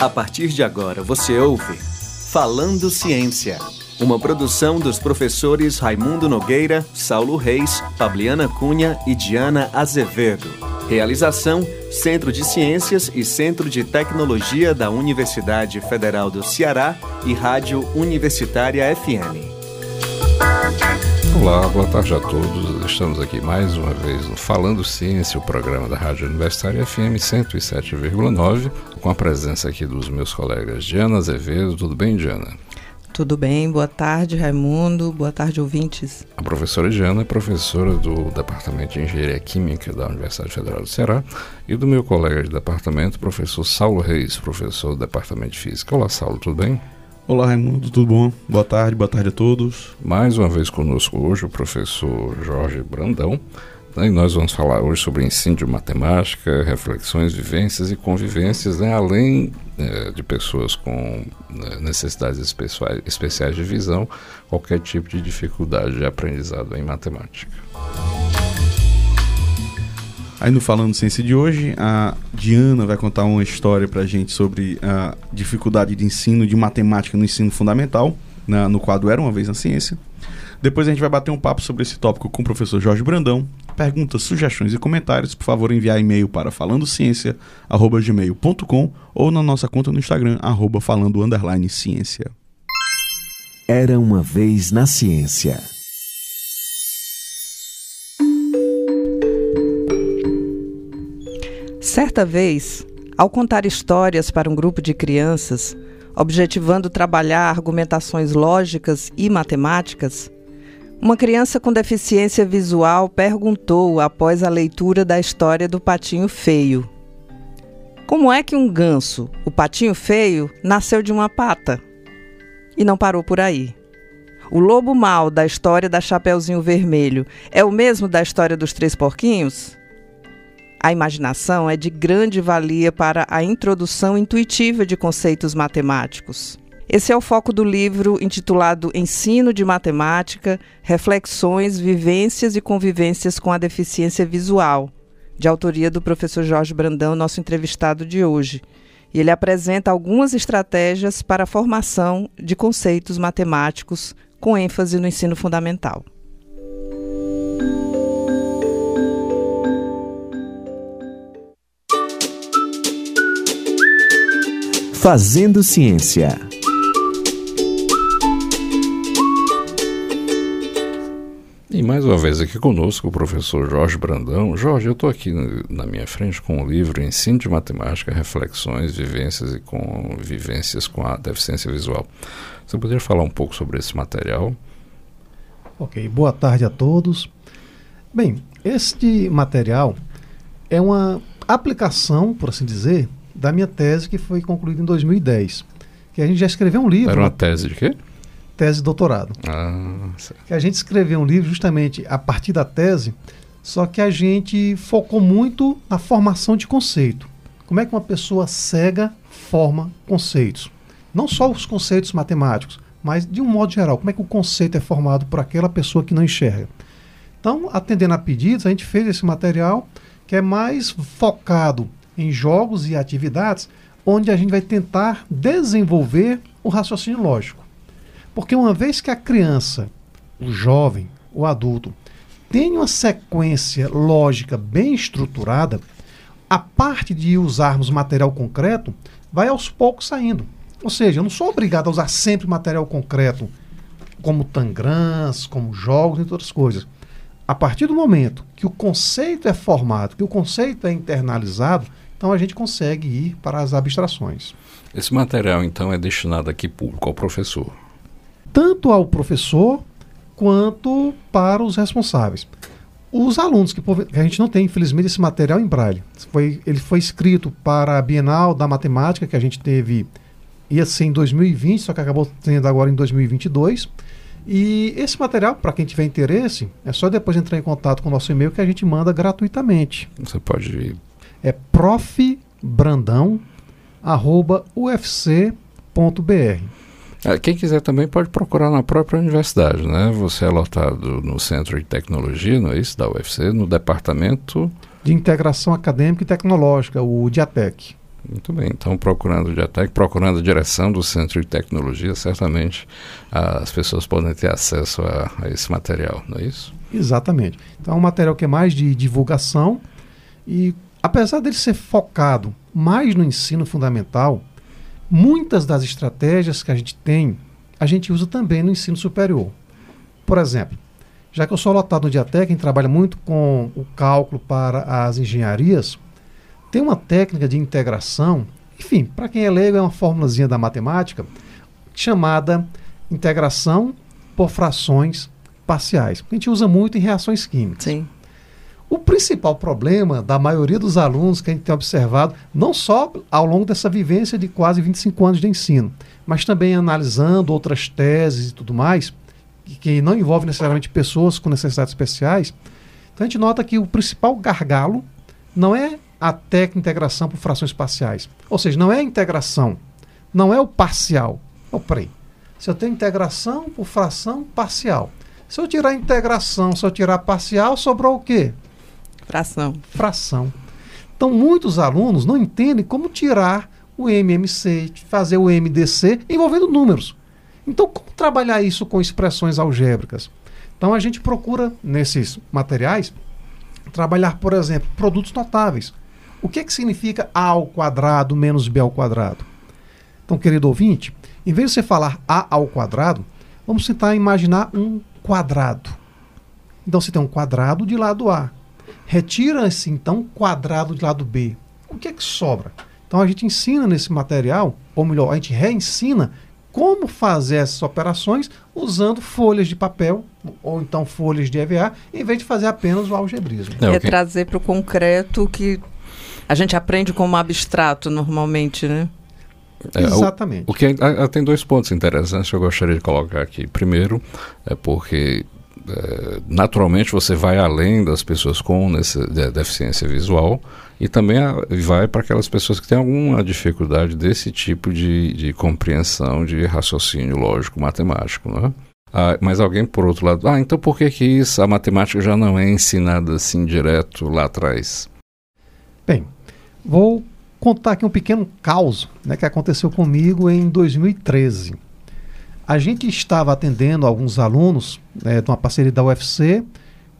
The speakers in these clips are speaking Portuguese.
A partir de agora você ouve Falando Ciência, uma produção dos professores Raimundo Nogueira, Saulo Reis, Fabiana Cunha e Diana Azevedo. Realização: Centro de Ciências e Centro de Tecnologia da Universidade Federal do Ceará e Rádio Universitária FM. Olá, boa tarde a todos. Estamos aqui mais uma vez no Falando Ciência, o programa da Rádio Universitária FM 107,9, com a presença aqui dos meus colegas Diana Azevedo. Tudo bem, Diana? Tudo bem, boa tarde, Raimundo. Boa tarde, ouvintes. A professora Diana é professora do Departamento de Engenharia Química da Universidade Federal do Ceará e do meu colega de departamento, professor Saulo Reis, professor do Departamento de Física. Olá, Saulo, tudo bem? Olá, Raimundo, tudo bom? Boa tarde, boa tarde a todos. Mais uma vez conosco hoje o professor Jorge Brandão. Né, e nós vamos falar hoje sobre ensino de matemática, reflexões, vivências e convivências, né, além é, de pessoas com né, necessidades especiais, de visão, qualquer tipo de dificuldade de aprendizado em matemática. Aí no Falando Ciência de hoje, a Diana vai contar uma história para a gente sobre a dificuldade de ensino de matemática no ensino fundamental, na, no quadro Era Uma Vez na Ciência. Depois a gente vai bater um papo sobre esse tópico com o professor Jorge Brandão. Perguntas, sugestões e comentários, por favor, enviar e-mail para falandociência.gmail.com ou na nossa conta no Instagram, arroba falando ciência. Era uma vez na ciência. Certa vez, ao contar histórias para um grupo de crianças, objetivando trabalhar argumentações lógicas e matemáticas, uma criança com deficiência visual perguntou após a leitura da história do patinho feio: Como é que um ganso, o patinho feio, nasceu de uma pata? E não parou por aí. O lobo mau da história da Chapeuzinho Vermelho é o mesmo da história dos três porquinhos? A imaginação é de grande valia para a introdução intuitiva de conceitos matemáticos. Esse é o foco do livro intitulado Ensino de Matemática: Reflexões, Vivências e Convivências com a Deficiência Visual, de autoria do professor Jorge Brandão, nosso entrevistado de hoje. E ele apresenta algumas estratégias para a formação de conceitos matemáticos com ênfase no ensino fundamental. Fazendo Ciência. E mais uma vez aqui conosco o professor Jorge Brandão. Jorge, eu estou aqui na minha frente com o livro Ensino de Matemática, Reflexões, Vivências e Convivências com a Deficiência Visual. Você poderia falar um pouco sobre esse material? Ok, boa tarde a todos. Bem, este material é uma aplicação, por assim dizer, da minha tese que foi concluída em 2010. Que a gente já escreveu um livro. Era uma tese de quê? Tese de doutorado. Ah, certo. Que a gente escreveu um livro justamente a partir da tese, só que a gente focou muito na formação de conceito. Como é que uma pessoa cega forma conceitos? Não só os conceitos matemáticos, mas de um modo geral, como é que o conceito é formado por aquela pessoa que não enxerga. Então, atendendo a pedidos, a gente fez esse material que é mais focado em jogos e atividades onde a gente vai tentar desenvolver o raciocínio lógico. Porque uma vez que a criança, o jovem, o adulto, tem uma sequência lógica bem estruturada, a parte de usarmos material concreto vai aos poucos saindo. Ou seja, eu não sou obrigado a usar sempre material concreto, como tangrãs, como jogos e outras coisas. A partir do momento que o conceito é formado, que o conceito é internalizado, então a gente consegue ir para as abstrações. Esse material, então, é destinado a que público? Ao professor? Tanto ao professor quanto para os responsáveis. Os alunos, que, que a gente não tem, infelizmente, esse material em braille. Foi, ele foi escrito para a Bienal da Matemática, que a gente teve, ia ser em 2020, só que acabou tendo agora em 2022. E esse material, para quem tiver interesse, é só depois entrar em contato com o nosso e-mail que a gente manda gratuitamente. Você pode é profbrandão@ufc.br. É, quem quiser também pode procurar na própria universidade, né? Você é lotado no Centro de Tecnologia, não é isso, da UFC, no departamento de Integração Acadêmica e Tecnológica, o DIATEC. Muito bem, então procurando o Diatec, procurando a direção do Centro de Tecnologia, certamente as pessoas podem ter acesso a, a, esse material, não é isso? Exatamente. Então é um material que é mais de divulgação e apesar dele ser focado mais no ensino fundamental, muitas das estratégias que a gente tem, a gente usa também no ensino superior. Por exemplo, já que eu sou lotado no Diatec, quem trabalha muito com o cálculo para as engenharias, tem uma técnica de integração, enfim, para quem é leigo, é uma fórmulazinha da matemática, chamada integração por frações parciais. A gente usa muito em reações químicas. Sim. O principal problema da maioria dos alunos que a gente tem observado, não só ao longo dessa vivência de quase 25 anos de ensino, mas também analisando outras teses e tudo mais, que, não envolve necessariamente pessoas com necessidades especiais, então a gente nota que o principal gargalo não é a técnica integração por frações parciais. Ou seja, não é a integração, não é o parcial. Oh, peraí. Se eu tenho integração por fração parcial. Se eu tirar integração, se eu tirar parcial, sobrou o quê? Fração. Fração. Então, muitos alunos não entendem como tirar o MMC, fazer o MDC envolvendo números. Então, como trabalhar isso com expressões algébricas? Então, a gente procura, nesses materiais, trabalhar, por exemplo, produtos notáveis. O que, que significa A ao quadrado menos B ao quadrado? Então, querido ouvinte, em vez de você falar A ao quadrado, vamos tentar imaginar um quadrado. Então, você tem um quadrado de lado A. Retira-se, então, quadrado de lado B. O que é que sobra? Então, a gente ensina nesse material, ou melhor, a gente reensina como fazer essas operações usando folhas de papel ou então folhas de EVA, em vez de fazer apenas o algebrismo. É, é trazer para o concreto que a gente aprende como abstrato normalmente, né? É, Exatamente. O, o que é, a, a, tem dois pontos interessantes que eu gostaria de colocar aqui. Primeiro, é porque é, naturalmente você vai além das pessoas com deficiência visual e também vai para aquelas pessoas que têm alguma dificuldade desse tipo de, de compreensão de raciocínio lógico matemático, não é? Ah, mas alguém por outro lado, ah, então por que que isso, a matemática já não é ensinada assim direto lá atrás? Bem, Vou contar aqui um pequeno caos né, que aconteceu comigo em 2013. A gente estava atendendo alguns alunos né, de uma parceria da UFC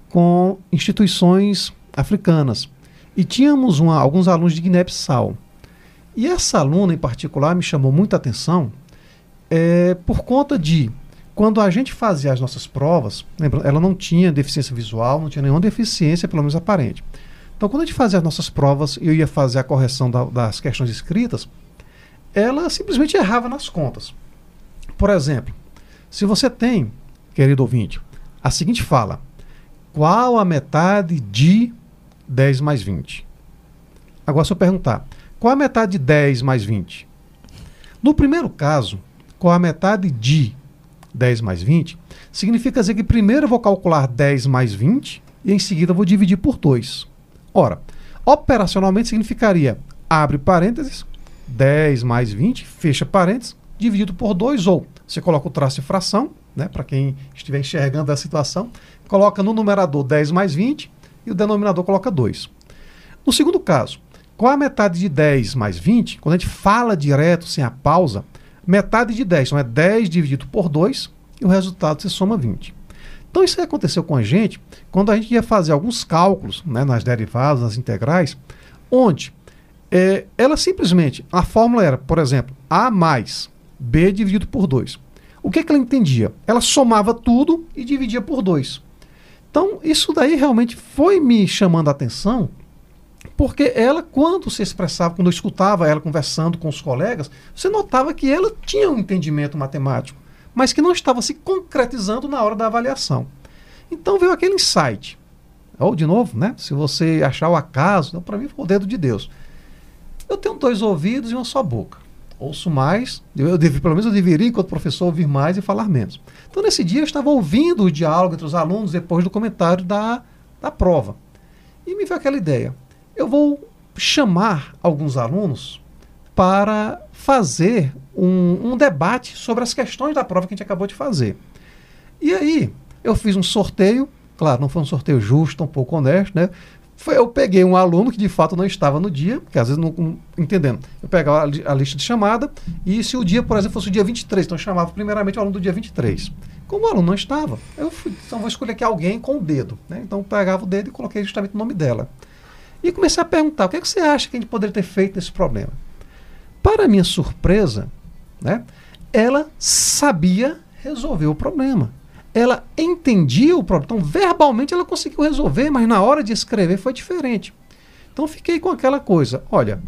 com instituições africanas. E tínhamos uma, alguns alunos de Guiné-Bissau. E essa aluna em particular me chamou muita atenção é, por conta de quando a gente fazia as nossas provas, lembra, ela não tinha deficiência visual, não tinha nenhuma deficiência, pelo menos aparente. Então, quando a gente fazia as nossas provas, eu ia fazer a correção da, das questões escritas, ela simplesmente errava nas contas. Por exemplo, se você tem, querido ouvinte, a seguinte fala: qual a metade de 10 mais 20? Agora, se eu perguntar, qual a metade de 10 mais 20? No primeiro caso, qual a metade de 10 mais 20? Significa dizer que primeiro eu vou calcular 10 mais 20 e em seguida eu vou dividir por 2. Ora, operacionalmente significaria, abre parênteses, 10 mais 20, fecha parênteses, dividido por 2, ou você coloca o traço de fração, né, para quem estiver enxergando a situação, coloca no numerador 10 mais 20 e o denominador coloca 2. No segundo caso, qual a metade de 10 mais 20? Quando a gente fala direto, sem a pausa, metade de 10, então é 10 dividido por 2 e o resultado se soma 20. Então isso aconteceu com a gente quando a gente ia fazer alguns cálculos né, nas derivadas, nas integrais, onde é, ela simplesmente, a fórmula era, por exemplo, A mais B dividido por 2. O que, que ela entendia? Ela somava tudo e dividia por 2. Então, isso daí realmente foi me chamando a atenção, porque ela, quando se expressava, quando eu escutava ela conversando com os colegas, você notava que ela tinha um entendimento matemático mas que não estava se concretizando na hora da avaliação. Então veio aquele insight. Ou, de novo, né? Se você achar o acaso, então, para mim foi o dedo de Deus. Eu tenho dois ouvidos e uma só boca. Ouço mais, eu devo, pelo menos eu deveria, enquanto professor, ouvir mais e falar menos. Então, nesse dia, eu estava ouvindo o diálogo entre os alunos depois do comentário da, da prova. E me veio aquela ideia. Eu vou chamar alguns alunos para fazer um, um, debate sobre as questões da prova que a gente acabou de fazer. E aí, eu fiz um sorteio, claro, não foi um sorteio justo, um pouco honesto, né? Foi, eu peguei um aluno que de fato não estava no dia, porque às vezes não, não entendendo. Eu pegava a, a lista de chamada e se o dia, por exemplo, fosse o dia 23, então eu chamava primeiramente o aluno do dia 23. Como o aluno não estava, eu fui, então vou escolher aqui alguém com o dedo. Né? Então eu pegava o dedo e coloquei justamente o nome dela. E comecei a perguntar: o que, é que você acha que a gente poderia ter feito nesse problema? Para minha surpresa, né, ela sabia resolver o problema. Ela entendia o problema. Então, verbalmente, ela conseguiu resolver, mas na hora de escrever foi diferente. Então, fiquei com aquela coisa: olha,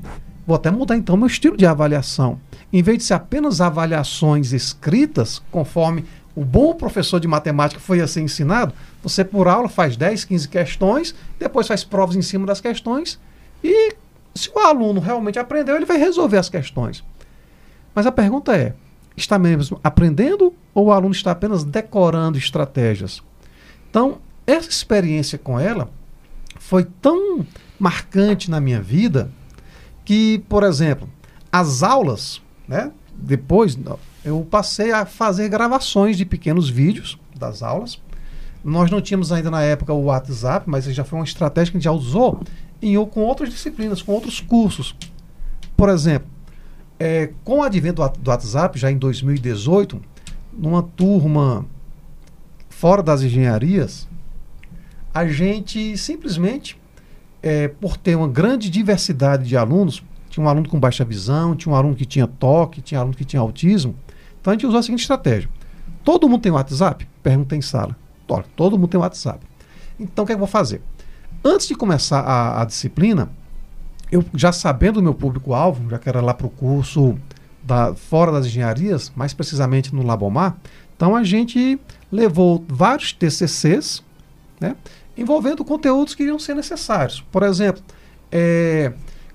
vou até mudar então meu estilo de avaliação. Em vez de ser apenas avaliações escritas, conforme o bom professor de matemática foi assim ensinado, você por aula faz 10, 15 questões, depois faz provas em cima das questões e se o aluno realmente aprendeu, ele vai resolver as questões. Mas a pergunta é: está mesmo aprendendo ou o aluno está apenas decorando estratégias? Então, essa experiência com ela foi tão marcante na minha vida que, por exemplo, as aulas, né, depois eu passei a fazer gravações de pequenos vídeos das aulas. Nós não tínhamos ainda na época o WhatsApp, mas já foi uma estratégia que a gente já usou em, com outras disciplinas, com outros cursos. Por exemplo, é, com o advento do WhatsApp, já em 2018, numa turma fora das engenharias, a gente simplesmente, é, por ter uma grande diversidade de alunos, tinha um aluno com baixa visão, tinha um aluno que tinha toque, tinha um aluno que tinha autismo. Então a gente usou a seguinte estratégia: todo mundo tem WhatsApp? Pergunta em sala. Todo mundo tem WhatsApp. Então o que, é que eu vou fazer? Antes de começar a, a disciplina, eu já sabendo o meu público-alvo, já que era lá para o curso da, fora das engenharias, mais precisamente no Labomar, então a gente levou vários TCCs, né, envolvendo conteúdos que iriam ser necessários. Por exemplo, é,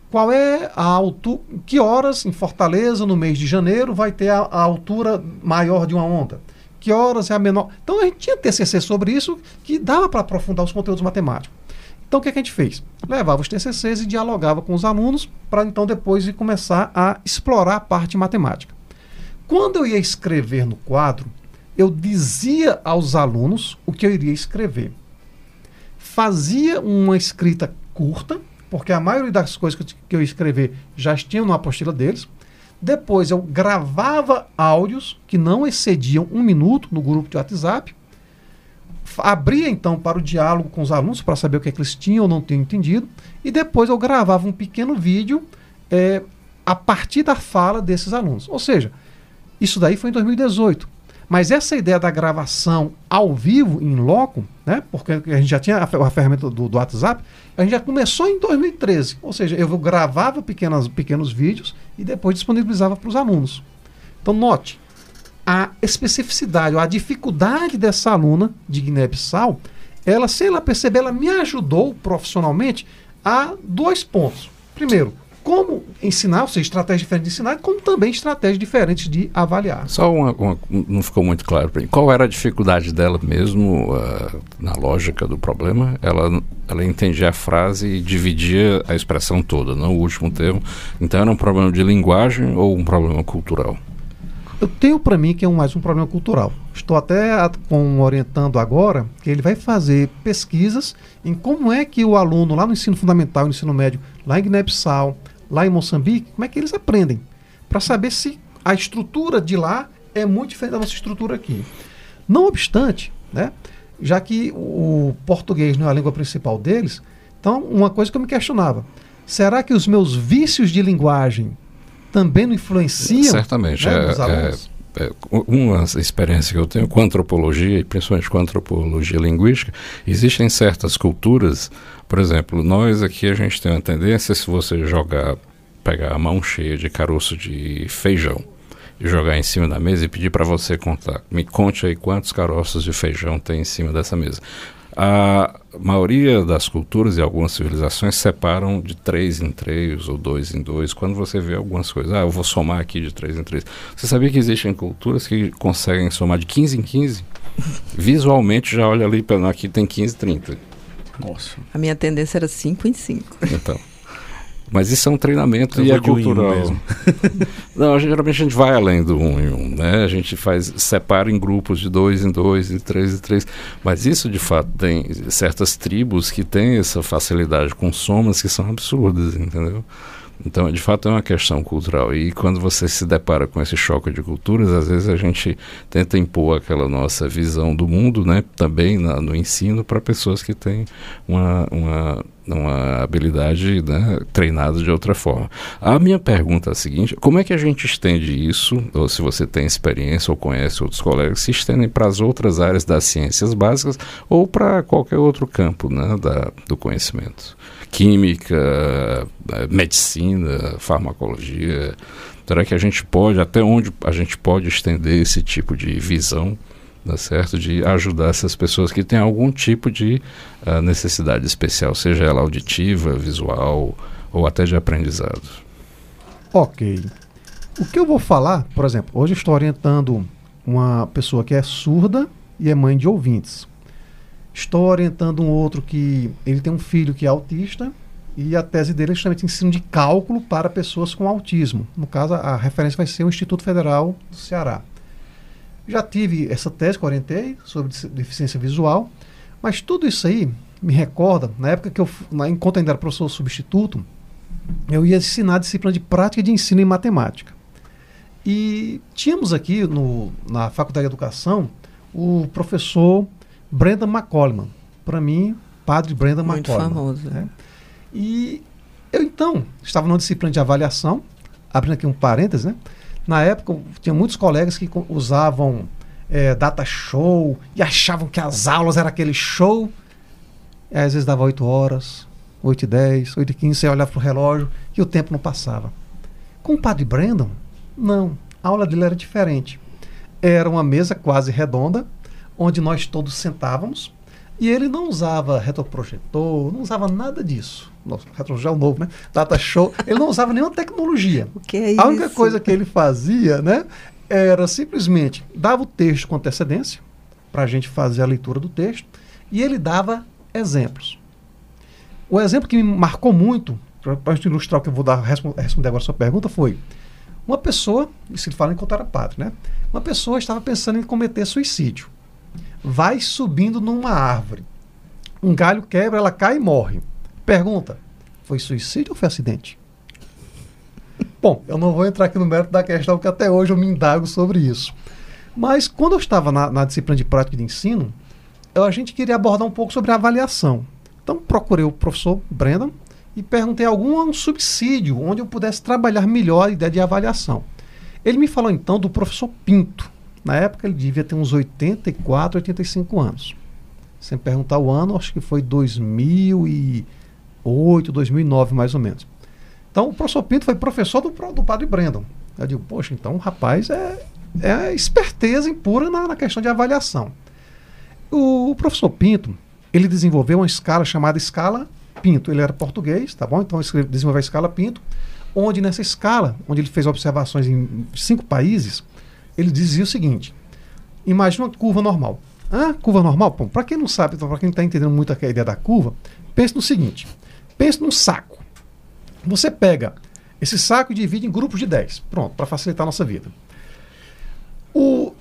qual é a altura, que horas em Fortaleza, no mês de janeiro, vai ter a, a, altura maior de uma onda? Que horas é a menor? Então a gente tinha TCC sobre isso que dava para aprofundar os conteúdos matemáticos. Então o que, é que a gente fez? Levava os TCCs e dialogava com os alunos para então depois começar a explorar a parte matemática. Quando eu ia escrever no quadro, eu dizia aos alunos o que eu iria escrever. Fazia uma escrita curta, porque a maioria das coisas que eu ia escrever já tinham na apostila deles. Depois eu gravava áudios que não excediam um minuto no grupo de WhatsApp. Abria então para o diálogo com os alunos para saber o que, é que eles tinham ou não tinham entendido. E depois eu gravava um pequeno vídeo é, a partir da fala desses alunos. Ou seja, isso daí foi em 2018. Mas essa ideia da gravação ao vivo, em loco, né, porque a gente já tinha a, a ferramenta do, do, WhatsApp, a gente já começou em 2013. Ou seja, eu gravava pequenas, pequenos vídeos e depois disponibilizava para os alunos. Então, note, a especificidade, a dificuldade dessa aluna de Guiné-Bissau, ela, sem ela perceber, ela me ajudou profissionalmente a dois pontos. Primeiro, como ensinar, ou seja, estratégias diferentes de ensinar, como também estratégias diferentes de avaliar. Só uma, uma não ficou muito claro para mim. Qual era a dificuldade dela mesmo uh, na lógica do problema? Ela, ela entendia a frase e dividia a expressão toda, não o último termo. Então era um problema de linguagem ou um problema cultural? Eu tenho para mim que é um, mais um problema cultural. Estou até com, orientando agora que ele vai fazer pesquisas em como é que o aluno lá no ensino fundamental, no ensino médio, lá em Guiné-Bissau, lá em Moçambique, como é que eles aprendem, para saber se a estrutura de lá é muito diferente da nossa estrutura aqui. Não obstante, né, já que o português não é a língua principal deles, então uma coisa que eu me questionava, será que os meus vícios de linguagem também não influenciam Certamente, né, é? É, é, uma experiência que eu tenho com antropologia, e principalmente com antropologia linguística, existem certas culturas por exemplo, nós aqui a gente tem uma tendência, se você jogar, pegar a mão cheia de caroço de feijão e jogar em cima da mesa e pedir para você contar, me conte aí quantos caroços de feijão tem em cima dessa mesa. A maioria das culturas e algumas civilizações separam de três em três ou dois em dois. Quando você vê algumas coisas, ah, eu vou somar aqui de três em três. Você sabia que existem culturas que conseguem somar de 15 em 15? Visualmente já olha ali, aqui tem 15, 30. Nossa. A minha tendência era 5 em 5. Então. Mas isso é um treinamento e é cultural. Mesmo. Não, geralmente a gente vai além do um em um, né? A gente faz, separa em grupos de dois em dois, de três em três. Mas isso, de fato, tem certas tribos que têm essa facilidade com somas que são absurdas, entendeu? Então, de fato, é uma questão cultural. E quando você se depara com esse choque de culturas, às vezes a gente tenta impor aquela nossa visão do mundo, né, também na, no ensino, para pessoas que têm uma, uma, uma habilidade né, treinada de outra forma. A minha pergunta é a seguinte: como é que a gente estende isso, ou se você tem experiência ou conhece outros colegas, se estendem para as outras áreas das ciências básicas ou para qualquer outro campo né, da, do conhecimento? Química, medicina, farmacologia. Será que a gente pode, até onde a gente pode estender esse tipo de visão, tá certo? De ajudar essas pessoas que têm algum tipo de uh, necessidade especial, seja ela auditiva, visual ou até de aprendizado. Ok. O que eu vou falar, por exemplo, hoje estou orientando uma pessoa que é surda e é mãe de ouvintes. Estou orientando um outro que ele tem um filho que é autista e a tese dele é justamente ensino de cálculo para pessoas com autismo. No caso, a referência vai ser o Instituto Federal do Ceará. Já tive essa tese que orientei sobre deficiência visual, mas tudo isso aí me recorda, na época que eu, enquanto ainda era professor substituto, eu ia ensinar a disciplina de prática de ensino em matemática. E tínhamos aqui no, na Faculdade de Educação o professor Brendan McCollum. Para mim, padre Brendan Muito McCollum. famoso. Né? E eu, então, estava numa disciplina de avaliação, abrindo aqui um parênteses, né? Na época, tinha muitos colegas que usavam é, data show e achavam que as aulas eram aquele show. E às vezes dava 8 horas, 8 e 10, 8 e 15, você olhava para o relógio e o tempo não passava. Com o padre Brandon, não. A aula dele era diferente. Era uma mesa quase redonda, onde nós todos sentávamos, e ele não usava retroprojetor, não usava nada disso. Nossa, retroprojetor é novo, né? Data show. Ele não usava nenhuma tecnologia. O que é isso? A única coisa que ele fazia, né, era simplesmente dava o texto com antecedência para a gente fazer a leitura do texto e ele dava exemplos. O exemplo que me marcou muito, para ilustrar o que eu vou dar, responder agora a sua pergunta, foi uma pessoa, isso ele fala enquanto era padre, né? Uma pessoa estava pensando em cometer suicídio vai subindo numa árvore. Um galho quebra, ela cai e morre. Pergunta: foi suicídio ou foi acidente? Bom, eu não vou entrar aqui no mérito da questão, porque até hoje eu me indago sobre isso. Mas quando eu estava na, na disciplina de prática de ensino, eu, a gente queria abordar um pouco sobre a avaliação. Então procurei o professor Brendan e perguntei algum subsídio onde eu pudesse trabalhar melhor a ideia de avaliação. Ele me falou então do professor Pinto. Na época ele devia ter uns 84, 85 anos. Sem perguntar o ano, acho que foi 2008, 2009 mais ou menos. Então o professor Pinto foi professor do, do padre Brandon. Eu digo, poxa, então o rapaz é, é esperteza impura na, na questão de avaliação. O, o professor Pinto, ele desenvolveu uma escala chamada escala Pinto. Ele era português, tá bom? Então ele desenvolveu a escala Pinto, onde nessa escala, onde ele fez observações em cinco países, ele dizia o seguinte: imagine uma curva normal. Ah, curva normal? Para quem não sabe, para quem está entendendo muito a ideia da curva, pense no seguinte: pense num saco. Você pega esse saco e divide em grupos de 10. Pronto, para facilitar a nossa vida. O,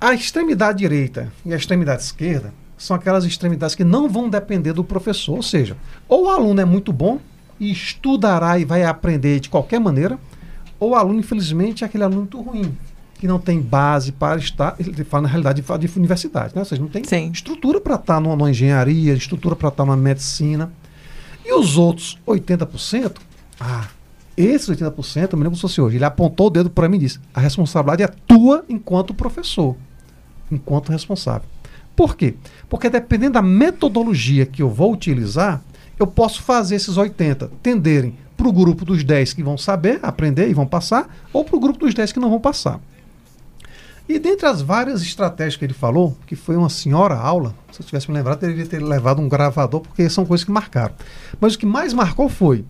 a extremidade direita e a extremidade esquerda são aquelas extremidades que não vão depender do professor. Ou seja, ou o aluno é muito bom e estudará e vai aprender de qualquer maneira, ou o aluno, infelizmente, é aquele aluno muito ruim, que não tem base para estar, ele fala na realidade de, de universidade, né? ou seja, não tem Sim. estrutura para estar numa, numa, engenharia, estrutura para estar numa medicina. E os outros 80%, ah, esses 80%, eu me lembro se fosse hoje, ele apontou o dedo para mim e disse: a responsabilidade é tua enquanto professor, enquanto responsável. Por quê? Porque dependendo da metodologia que eu vou utilizar, eu posso fazer esses 80 tenderem para o grupo dos 10 que vão saber, aprender e vão passar, ou para o grupo dos 10 que não vão passar. E dentre as várias estratégias que ele falou, que foi uma senhora aula, se eu tivesse me lembrado, deveria ter levado um gravador, porque são coisas que marcaram. Mas o que mais marcou foi,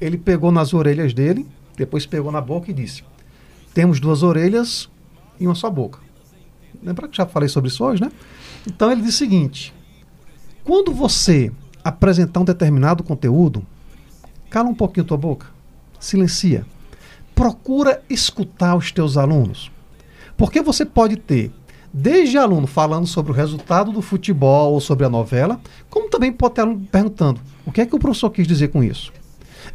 ele pegou nas orelhas dele, depois pegou na boca e disse: Temos duas orelhas e uma só boca. Lembra que já falei sobre isso hoje, né? Então ele disse o seguinte: quando você apresentar um determinado conteúdo, cala um pouquinho tua boca, silencia. Procura escutar os teus alunos. Porque você pode ter desde aluno falando sobre o resultado do futebol ou sobre a novela, como também pode ter aluno perguntando o que é que o professor quis dizer com isso.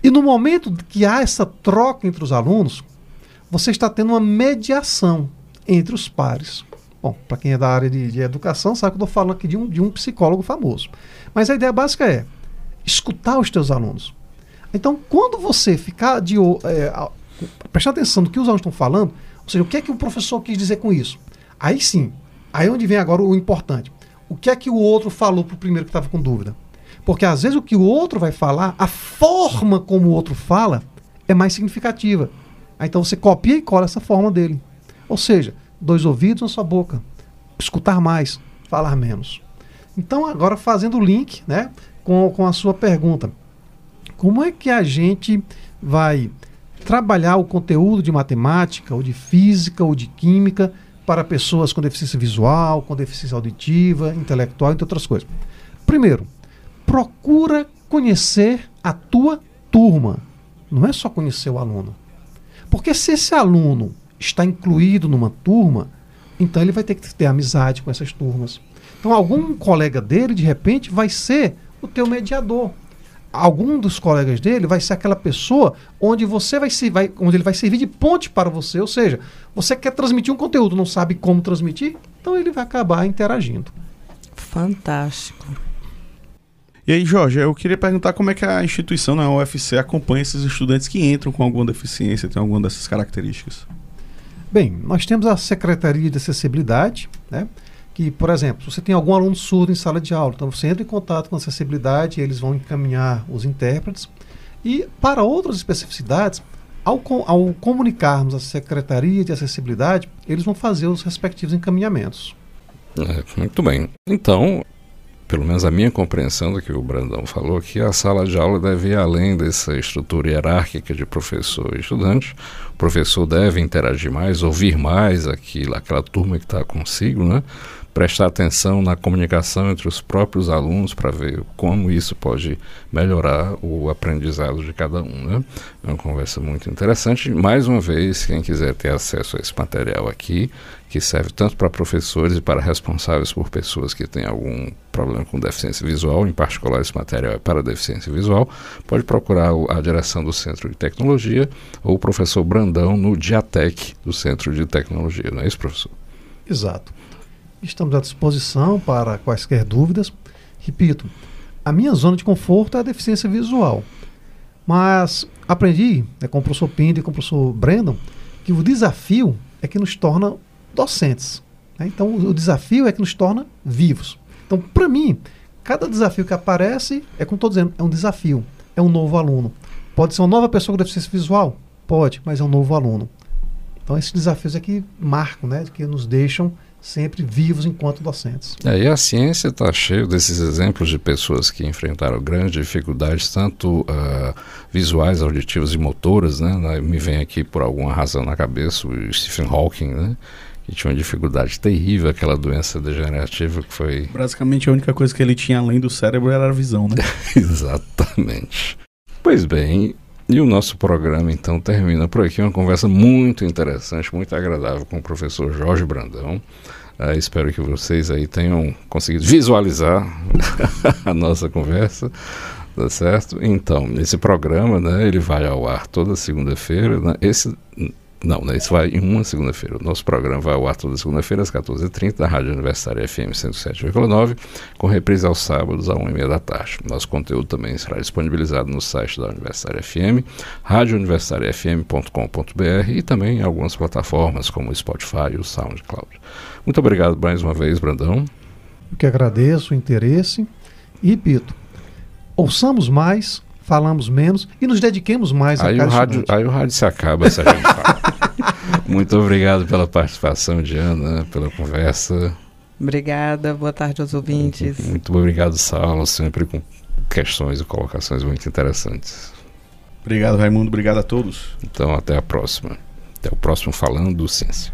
E no momento que há essa troca entre os alunos, você está tendo uma mediação entre os pares. Bom, para quem é da área de, de educação, sabe que eu estou falando aqui de um, de um psicólogo famoso. Mas a ideia básica é escutar os teus alunos. Então, quando você ficar de é, prestar atenção no que os alunos estão falando, ou seja, o que é que o professor quis dizer com isso? Aí sim, aí é onde vem agora o importante. O que é que o outro falou para o primeiro que estava com dúvida? Porque às vezes o que o outro vai falar, a forma como o outro fala, é mais significativa. Aí, então você copia e cola essa forma dele. Ou seja, dois ouvidos na sua boca. Escutar mais, falar menos. Então, agora fazendo o link né, com, com a sua pergunta. Como é que a gente vai trabalhar o conteúdo de matemática, ou de física, ou de química para pessoas com deficiência visual, com deficiência auditiva, intelectual, entre outras coisas? Primeiro, procura conhecer a tua turma. Não é só conhecer o aluno. Porque se esse aluno está incluído numa turma, então ele vai ter que ter amizade com essas turmas. Então algum colega dele, de repente, vai ser o teu mediador. Algum dos colegas dele vai ser aquela pessoa onde você vai se vai, onde ele vai servir de ponte para você, ou seja, você quer transmitir um conteúdo, não sabe como transmitir, então ele vai acabar interagindo. Fantástico. E aí, Jorge, eu queria perguntar como é que a instituição, na UFC, acompanha esses estudantes que entram com alguma deficiência, tem alguma dessas características. Bem, nós temos a Secretaria de Acessibilidade, né? Que, por exemplo, você tem algum aluno surdo em sala de aula, então você entra em contato com a acessibilidade, eles vão encaminhar os intérpretes. E para outras especificidades, ao, ao comunicarmos a Secretaria de Acessibilidade, eles vão fazer os respectivos encaminhamentos. É, muito bem. Então, pelo menos a minha compreensão do que o Brandão falou, que a sala de aula deve ir além dessa estrutura hierárquica de professor e estudante. O professor deve interagir mais, ouvir mais aquilo, aquela turma que está consigo, né? Prestar atenção na comunicação entre os próprios alunos para ver como isso pode melhorar o aprendizado de cada um. Né? É uma conversa muito interessante. Mais uma vez, quem quiser ter acesso a esse material aqui, que serve tanto para professores e para responsáveis por pessoas que têm algum problema com deficiência visual, em particular esse material é para deficiência visual, pode procurar a direção do Centro de Tecnologia ou o professor Brandão no Diatec do Centro de Tecnologia, não é isso, professor? Exato. Estamos à disposição para quaisquer dúvidas. Repito, a minha zona de conforto é a deficiência visual. Mas aprendi né, com o professor Pinto e com o professor Brandon que o desafio é que nos torna docentes. Né? Então, o desafio é que nos torna vivos. Então, para mim, cada desafio que aparece, é como estou dizendo, é um desafio, é um novo aluno. Pode ser uma nova pessoa com deficiência visual? Pode, mas é um novo aluno. Então, esses desafios é que marcam, né, que nos deixam sempre vivos enquanto docentes. É, e a ciência está cheia desses exemplos de pessoas que enfrentaram grandes dificuldades, tanto uh, visuais, auditivas e motoras, né? Me vem aqui por alguma razão na cabeça o Stephen Hawking, né? que tinha uma dificuldade terrível, aquela doença degenerativa que foi... Basicamente a única coisa que ele tinha além do cérebro era a visão, né? Exatamente. Pois bem, e o nosso programa então termina por aqui, uma conversa muito interessante, muito agradável com o professor Jorge Brandão. Uh, espero que vocês aí tenham conseguido visualizar a nossa conversa, tá certo? Então, esse programa, né, ele vai ao ar toda segunda-feira. Né? Esse não, né? Isso vai em uma segunda-feira. O nosso programa vai ao ar toda segunda-feira, às 14h30, na Rádio Universitária FM 107,9, com reprise aos sábados, às 1h30 da tarde. Nosso conteúdo também será disponibilizado no site da Universitária FM, radiouniversitariafm.com.br e também em algumas plataformas, como o Spotify e o SoundCloud. Muito obrigado mais uma vez, Brandão. Eu que agradeço o interesse e repito, ouçamos mais, falamos menos e nos dediquemos mais aí a cada o rádio, Aí o rádio se acaba se a gente fala. Muito obrigado pela participação, Diana, pela conversa. Obrigada, boa tarde aos ouvintes. Muito obrigado, Saulo, sempre com questões e colocações muito interessantes. Obrigado, Raimundo, obrigado a todos. Então, até a próxima. Até o próximo Falando Ciência.